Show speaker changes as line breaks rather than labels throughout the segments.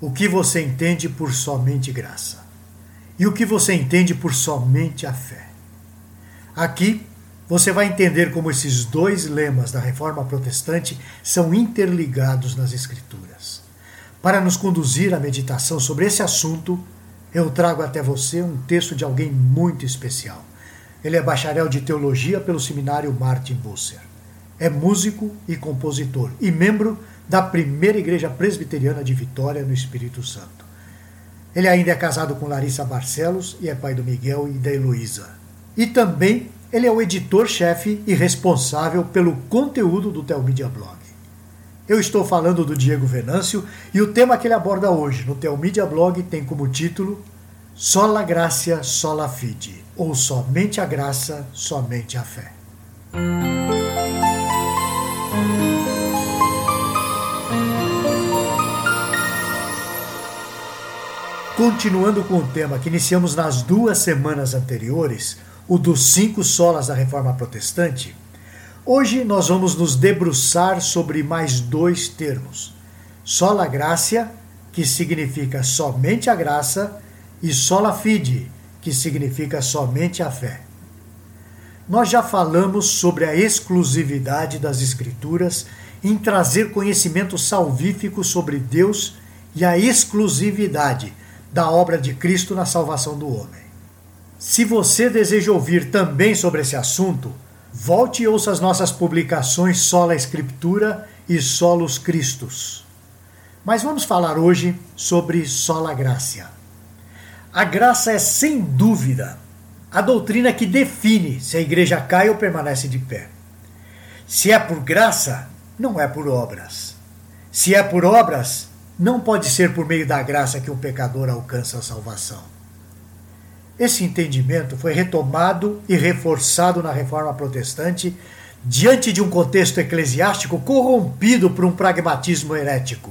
o que você entende por somente graça e o que você entende por somente a fé. Aqui você vai entender como esses dois lemas da reforma protestante são interligados nas Escrituras. Para nos conduzir à meditação sobre esse assunto, eu trago até você um texto de alguém muito especial. Ele é bacharel de teologia pelo seminário Martin Busser. É músico e compositor e membro da primeira igreja presbiteriana de Vitória, no Espírito Santo. Ele ainda é casado com Larissa Barcelos e é pai do Miguel e da Heloísa. E também ele é o editor-chefe e responsável pelo conteúdo do Telmídia Blog. Eu estou falando do Diego Venâncio e o tema que ele aborda hoje no Telmídia Blog tem como título Sola Gracia, Sola Fide, ou Somente a Graça, Somente a Fé. Continuando com o tema que iniciamos nas duas semanas anteriores, o dos cinco solas da reforma protestante, hoje nós vamos nos debruçar sobre mais dois termos: sola gracia, que significa somente a graça, e sola fide, que significa somente a fé. Nós já falamos sobre a exclusividade das Escrituras em trazer conhecimento salvífico sobre Deus e a exclusividade da obra de Cristo na salvação do homem. Se você deseja ouvir também sobre esse assunto, volte e ouça as nossas publicações Sola Escritura e Solos Cristos. Mas vamos falar hoje sobre Sola Gracia. A graça é sem dúvida a doutrina que define se a igreja cai ou permanece de pé. Se é por graça, não é por obras. Se é por obras, não pode ser por meio da graça que um pecador alcança a salvação. Esse entendimento foi retomado e reforçado na reforma protestante diante de um contexto eclesiástico corrompido por um pragmatismo herético.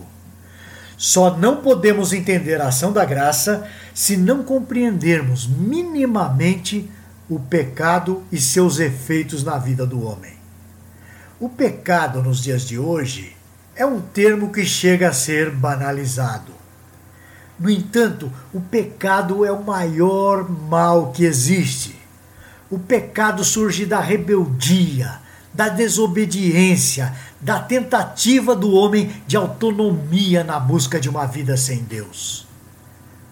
Só não podemos entender a ação da graça se não compreendermos minimamente o pecado e seus efeitos na vida do homem. O pecado nos dias de hoje é um termo que chega a ser banalizado. No entanto, o pecado é o maior mal que existe. O pecado surge da rebeldia, da desobediência, da tentativa do homem de autonomia na busca de uma vida sem Deus.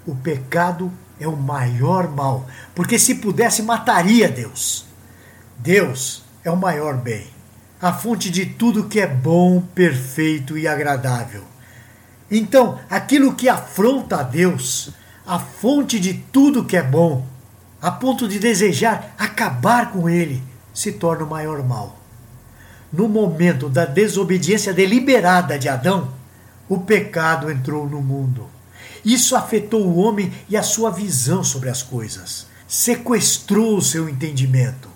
O pecado é o maior mal, porque se pudesse mataria Deus. Deus é o maior bem, a fonte de tudo que é bom, perfeito e agradável. Então, aquilo que afronta a Deus, a fonte de tudo que é bom, a ponto de desejar acabar com ele, se torna o maior mal. No momento da desobediência deliberada de Adão, o pecado entrou no mundo. Isso afetou o homem e a sua visão sobre as coisas, sequestrou o seu entendimento.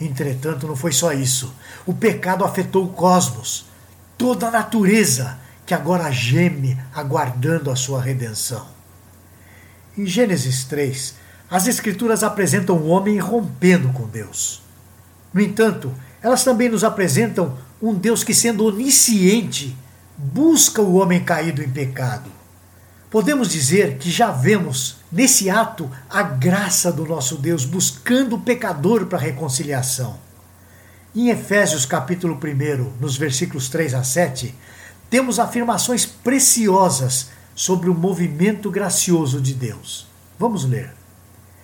Entretanto, não foi só isso. O pecado afetou o cosmos, toda a natureza, que agora geme aguardando a sua redenção. Em Gênesis 3, as Escrituras apresentam o homem rompendo com Deus. No entanto, elas também nos apresentam um Deus que, sendo onisciente, busca o homem caído em pecado. Podemos dizer que já vemos nesse ato a graça do nosso Deus buscando o pecador para a reconciliação. Em Efésios capítulo 1, nos versículos 3 a 7, temos afirmações preciosas sobre o movimento gracioso de Deus. Vamos ler.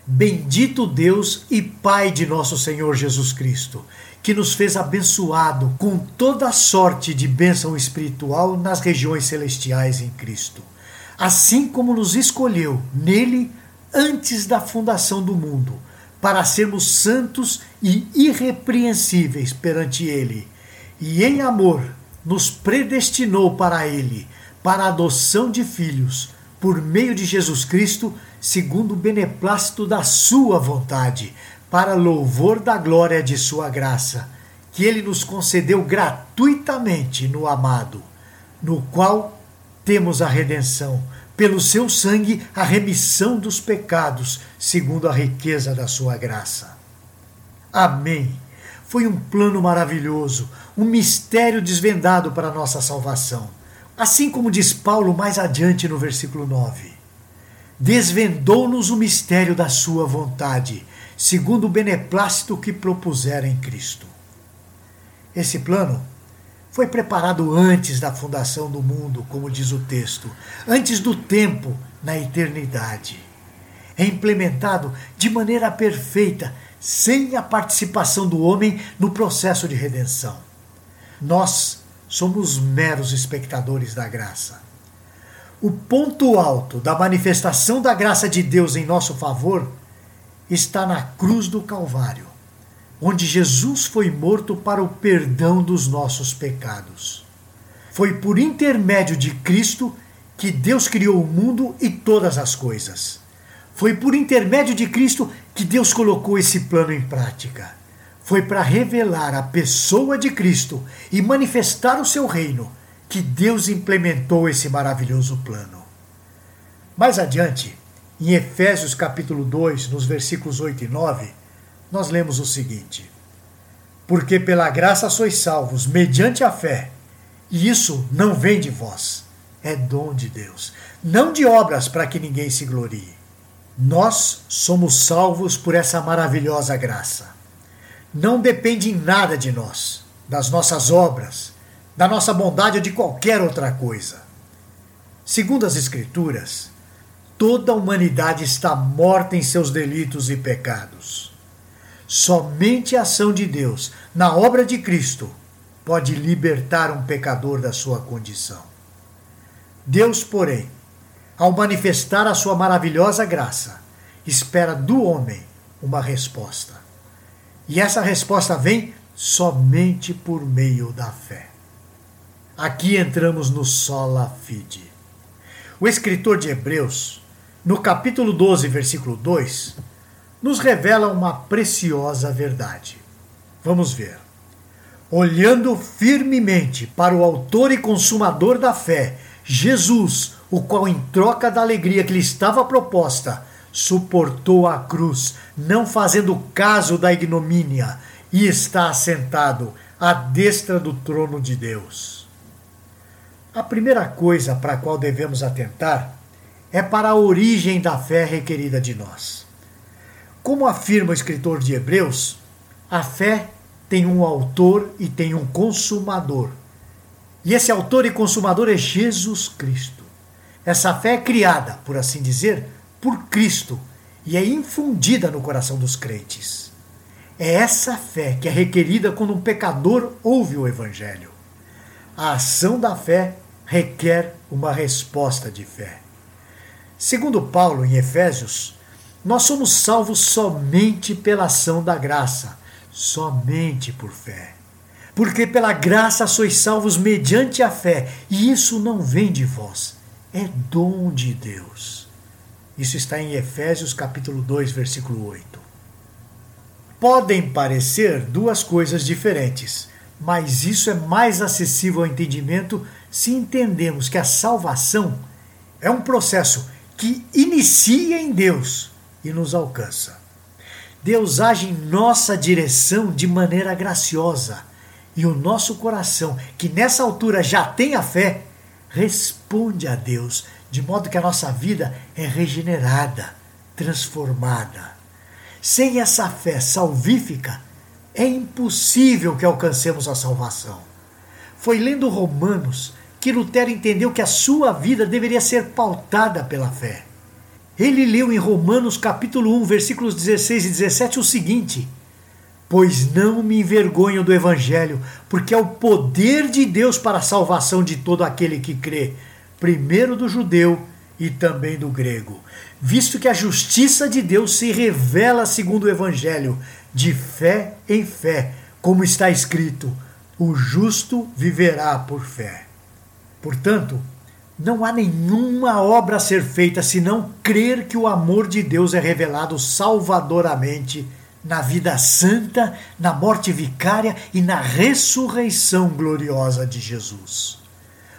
Bendito Deus e Pai de nosso Senhor Jesus Cristo, que nos fez abençoado com toda sorte de bênção espiritual nas regiões celestiais em Cristo, assim como nos escolheu nele antes da fundação do mundo, para sermos santos e irrepreensíveis perante ele, e em amor nos predestinou para Ele, para a adoção de filhos, por meio de Jesus Cristo, segundo o beneplácito da Sua vontade, para louvor da glória de Sua graça, que Ele nos concedeu gratuitamente no amado, no qual temos a redenção, pelo seu sangue a remissão dos pecados, segundo a riqueza da Sua graça. Amém. Foi um plano maravilhoso, um mistério desvendado para a nossa salvação, Assim como diz Paulo mais adiante no versículo 9: Desvendou-nos o mistério da Sua vontade, segundo o beneplácito que propusera em Cristo. Esse plano foi preparado antes da fundação do mundo, como diz o texto, antes do tempo, na eternidade. É implementado de maneira perfeita, sem a participação do homem no processo de redenção. Nós somos meros espectadores da graça. O ponto alto da manifestação da graça de Deus em nosso favor está na cruz do Calvário, onde Jesus foi morto para o perdão dos nossos pecados. Foi por intermédio de Cristo que Deus criou o mundo e todas as coisas. Foi por intermédio de Cristo que Deus colocou esse plano em prática foi para revelar a pessoa de Cristo e manifestar o seu reino que Deus implementou esse maravilhoso plano. Mais adiante, em Efésios capítulo 2, nos versículos 8 e 9, nós lemos o seguinte: Porque pela graça sois salvos mediante a fé, e isso não vem de vós, é dom de Deus, não de obras para que ninguém se glorie. Nós somos salvos por essa maravilhosa graça não depende em nada de nós, das nossas obras, da nossa bondade ou de qualquer outra coisa. Segundo as Escrituras, toda a humanidade está morta em seus delitos e pecados. Somente a ação de Deus, na obra de Cristo, pode libertar um pecador da sua condição. Deus, porém, ao manifestar a sua maravilhosa graça, espera do homem uma resposta. E essa resposta vem somente por meio da fé. Aqui entramos no sola fide. O escritor de Hebreus, no capítulo 12, versículo 2, nos revela uma preciosa verdade. Vamos ver. Olhando firmemente para o Autor e Consumador da fé, Jesus, o qual, em troca da alegria que lhe estava proposta, suportou a cruz, não fazendo caso da ignomínia, e está assentado à destra do trono de Deus. A primeira coisa para a qual devemos atentar é para a origem da fé requerida de nós. Como afirma o escritor de Hebreus, a fé tem um autor e tem um consumador. E esse autor e consumador é Jesus Cristo. Essa fé é criada, por assim dizer, por Cristo e é infundida no coração dos crentes. É essa fé que é requerida quando um pecador ouve o Evangelho. A ação da fé requer uma resposta de fé. Segundo Paulo em Efésios, nós somos salvos somente pela ação da graça, somente por fé. Porque pela graça sois salvos mediante a fé, e isso não vem de vós, é dom de Deus. Isso está em Efésios capítulo 2, versículo 8. Podem parecer duas coisas diferentes, mas isso é mais acessível ao entendimento se entendemos que a salvação é um processo que inicia em Deus e nos alcança. Deus age em nossa direção de maneira graciosa e o nosso coração, que nessa altura já tem a fé, responde a Deus de modo que a nossa vida é regenerada, transformada. Sem essa fé salvífica, é impossível que alcancemos a salvação. Foi lendo Romanos que Lutero entendeu que a sua vida deveria ser pautada pela fé. Ele leu em Romanos capítulo 1, versículos 16 e 17 o seguinte: Pois não me envergonho do evangelho, porque é o poder de Deus para a salvação de todo aquele que crê, primeiro do judeu e também do grego, visto que a justiça de Deus se revela segundo o Evangelho, de fé em fé, como está escrito: o justo viverá por fé. Portanto, não há nenhuma obra a ser feita senão crer que o amor de Deus é revelado salvadoramente na vida santa, na morte vicária e na ressurreição gloriosa de Jesus.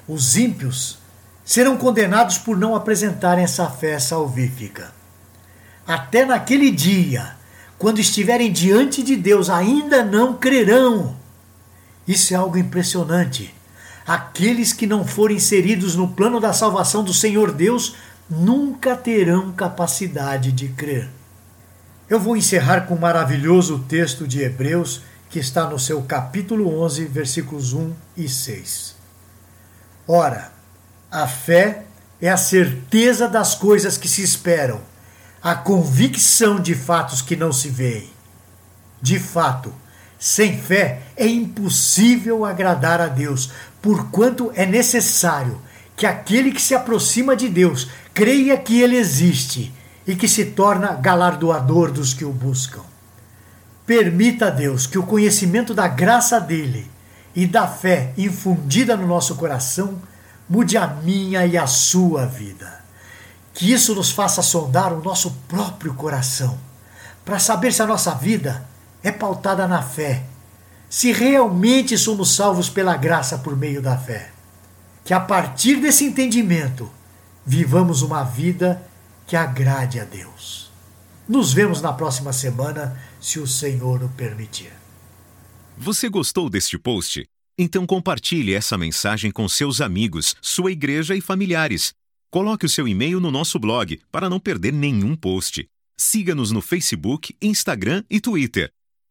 Os ímpios serão condenados por não apresentarem essa fé salvífica. Até naquele dia, quando estiverem diante de Deus, ainda não crerão. Isso é algo impressionante. Aqueles que não forem inseridos no plano da salvação do Senhor Deus nunca terão capacidade de crer. Eu vou encerrar com um maravilhoso texto de Hebreus que está no seu capítulo 11, versículos 1 e 6. Ora, a fé é a certeza das coisas que se esperam, a convicção de fatos que não se veem. De fato, sem fé é impossível agradar a Deus, porquanto é necessário que aquele que se aproxima de Deus creia que ele existe e que se torna galardoador dos que o buscam. Permita a Deus que o conhecimento da graça dele e da fé infundida no nosso coração mude a minha e a sua vida. Que isso nos faça sondar o nosso próprio coração, para saber se a nossa vida é pautada na fé, se realmente somos salvos pela graça por meio da fé. Que a partir desse entendimento, vivamos uma vida que agrade a Deus. Nos vemos na próxima semana, se o Senhor o permitir.
Você gostou deste post? Então compartilhe essa mensagem com seus amigos, sua igreja e familiares. Coloque o seu e-mail no nosso blog para não perder nenhum post. Siga-nos no Facebook, Instagram e Twitter.